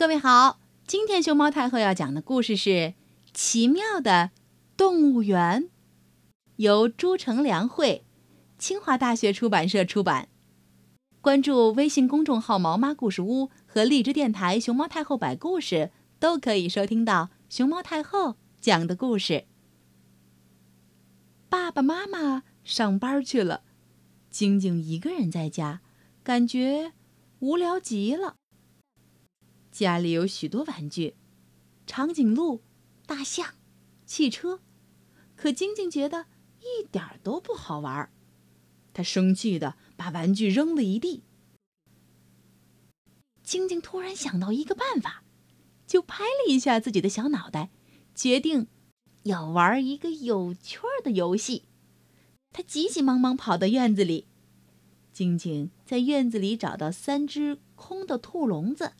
各位好，今天熊猫太后要讲的故事是《奇妙的动物园》，由朱成良绘，清华大学出版社出版。关注微信公众号“毛妈故事屋”和荔枝电台“熊猫太后摆故事”，都可以收听到熊猫太后讲的故事。爸爸妈妈上班去了，晶晶一个人在家，感觉无聊极了。家里有许多玩具，长颈鹿、大象、汽车，可晶晶觉得一点都不好玩。她生气的把玩具扔了一地。晶晶突然想到一个办法，就拍了一下自己的小脑袋，决定要玩一个有趣儿的游戏。她急急忙忙跑到院子里，晶晶在院子里找到三只空的兔笼子。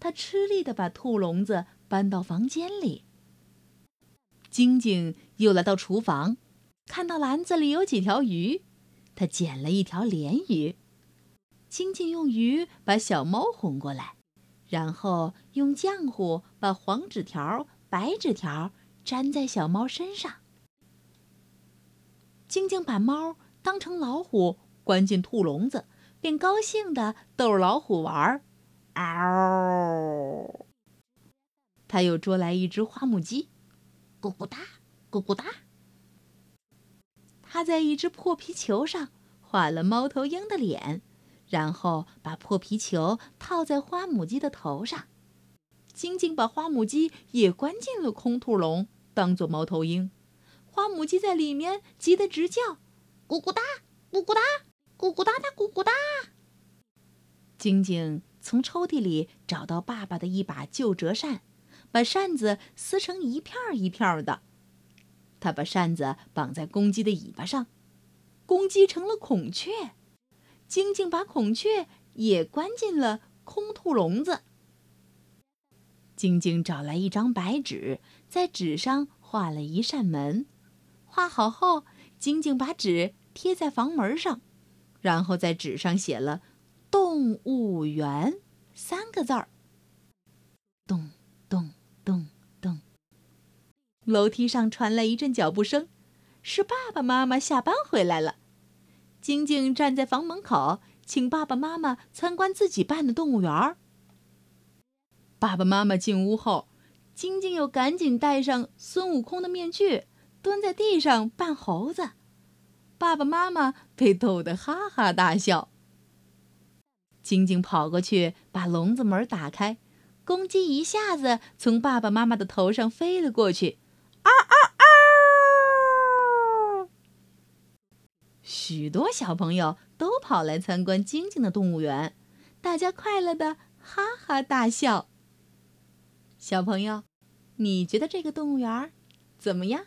他吃力地把兔笼子搬到房间里。晶晶又来到厨房，看到篮子里有几条鱼，他捡了一条鲢鱼。晶晶用鱼把小猫哄过来，然后用浆糊把黄纸条、白纸条粘在小猫身上。晶晶把猫当成老虎关进兔笼子，便高兴地逗老虎玩儿。嗷！他又捉来一只花母鸡，咕咕哒，咕咕哒。他在一只破皮球上画了猫头鹰的脸，然后把破皮球套在花母鸡的头上。晶晶把花母鸡也关进了空兔笼，当做猫头鹰。花母鸡在里面急得直叫，咕咕哒，咕咕哒，咕咕哒哒，咕咕哒。晶晶。从抽屉里找到爸爸的一把旧折扇，把扇子撕成一片一片的。他把扇子绑在公鸡的尾巴上，公鸡成了孔雀。晶晶把孔雀也关进了空兔笼子。晶晶找来一张白纸，在纸上画了一扇门。画好后，晶晶把纸贴在房门上，然后在纸上写了。动物园三个字儿。咚咚咚咚，楼梯上传来一阵脚步声，是爸爸妈妈下班回来了。晶晶站在房门口，请爸爸妈妈参观自己办的动物园。爸爸妈妈进屋后，晶晶又赶紧戴上孙悟空的面具，蹲在地上扮猴子。爸爸妈妈被逗得哈哈大笑。晶晶跑过去，把笼子门打开，公鸡一下子从爸爸妈妈的头上飞了过去，啊啊啊！许多小朋友都跑来参观晶晶的动物园，大家快乐的哈哈大笑。小朋友，你觉得这个动物园怎么样？